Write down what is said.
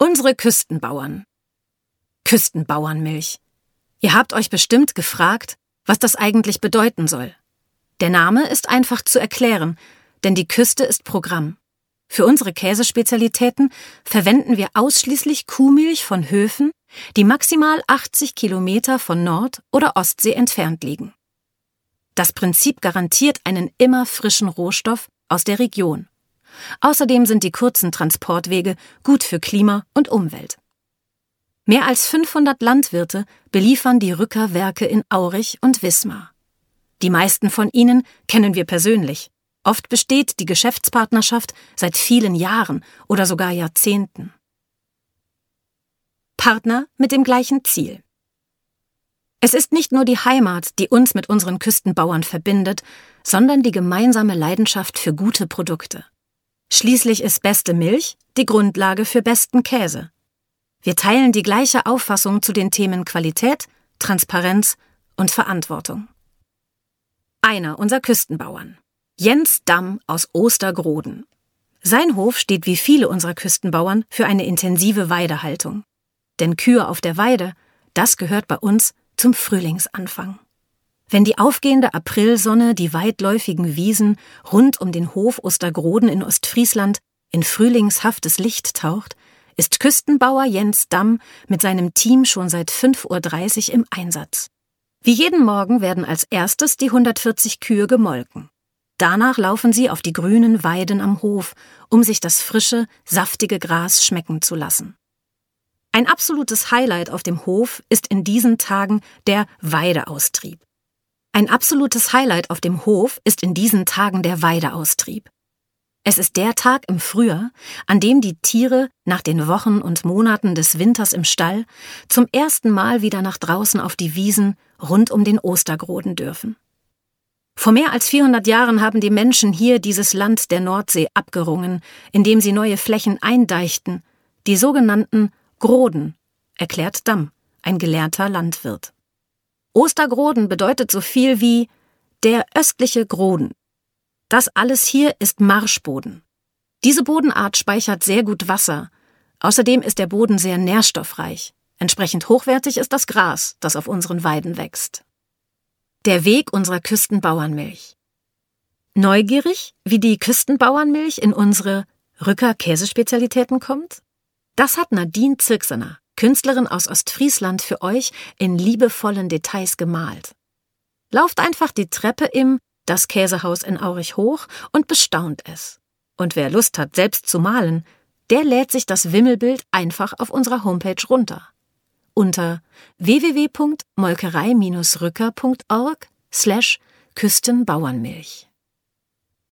Unsere Küstenbauern. Küstenbauernmilch. Ihr habt euch bestimmt gefragt, was das eigentlich bedeuten soll. Der Name ist einfach zu erklären, denn die Küste ist Programm. Für unsere Käsespezialitäten verwenden wir ausschließlich Kuhmilch von Höfen, die maximal 80 Kilometer von Nord- oder Ostsee entfernt liegen. Das Prinzip garantiert einen immer frischen Rohstoff aus der Region. Außerdem sind die kurzen Transportwege gut für Klima und Umwelt. Mehr als 500 Landwirte beliefern die Rückerwerke in Aurich und Wismar. Die meisten von ihnen kennen wir persönlich. Oft besteht die Geschäftspartnerschaft seit vielen Jahren oder sogar Jahrzehnten. Partner mit dem gleichen Ziel. Es ist nicht nur die Heimat, die uns mit unseren Küstenbauern verbindet, sondern die gemeinsame Leidenschaft für gute Produkte. Schließlich ist beste Milch die Grundlage für besten Käse. Wir teilen die gleiche Auffassung zu den Themen Qualität, Transparenz und Verantwortung. Einer unserer Küstenbauern, Jens Damm aus Ostergroden. Sein Hof steht wie viele unserer Küstenbauern für eine intensive Weidehaltung. Denn Kühe auf der Weide, das gehört bei uns zum Frühlingsanfang. Wenn die aufgehende Aprilsonne die weitläufigen Wiesen rund um den Hof Ostergroden in Ostfriesland in frühlingshaftes Licht taucht, ist Küstenbauer Jens Damm mit seinem Team schon seit 5.30 Uhr im Einsatz. Wie jeden Morgen werden als erstes die 140 Kühe gemolken. Danach laufen sie auf die grünen Weiden am Hof, um sich das frische, saftige Gras schmecken zu lassen. Ein absolutes Highlight auf dem Hof ist in diesen Tagen der Weideaustrieb. Ein absolutes Highlight auf dem Hof ist in diesen Tagen der Weideaustrieb. Es ist der Tag im Frühjahr, an dem die Tiere nach den Wochen und Monaten des Winters im Stall zum ersten Mal wieder nach draußen auf die Wiesen rund um den Ostergroden dürfen. Vor mehr als 400 Jahren haben die Menschen hier dieses Land der Nordsee abgerungen, indem sie neue Flächen eindeichten, die sogenannten Groden, erklärt Damm, ein gelehrter Landwirt. Ostergroden bedeutet so viel wie der östliche Groden. Das alles hier ist Marschboden. Diese Bodenart speichert sehr gut Wasser. Außerdem ist der Boden sehr nährstoffreich. Entsprechend hochwertig ist das Gras, das auf unseren Weiden wächst. Der Weg unserer Küstenbauernmilch. Neugierig, wie die Küstenbauernmilch in unsere Rücker Käsespezialitäten kommt? Das hat Nadine Zirksener, Künstlerin aus Ostfriesland, für euch in liebevollen Details gemalt. Lauft einfach die Treppe im Das Käsehaus in Aurich hoch und bestaunt es. Und wer Lust hat, selbst zu malen, der lädt sich das Wimmelbild einfach auf unserer Homepage runter. Unter www.molkerei-rücker.org slash Küstenbauernmilch.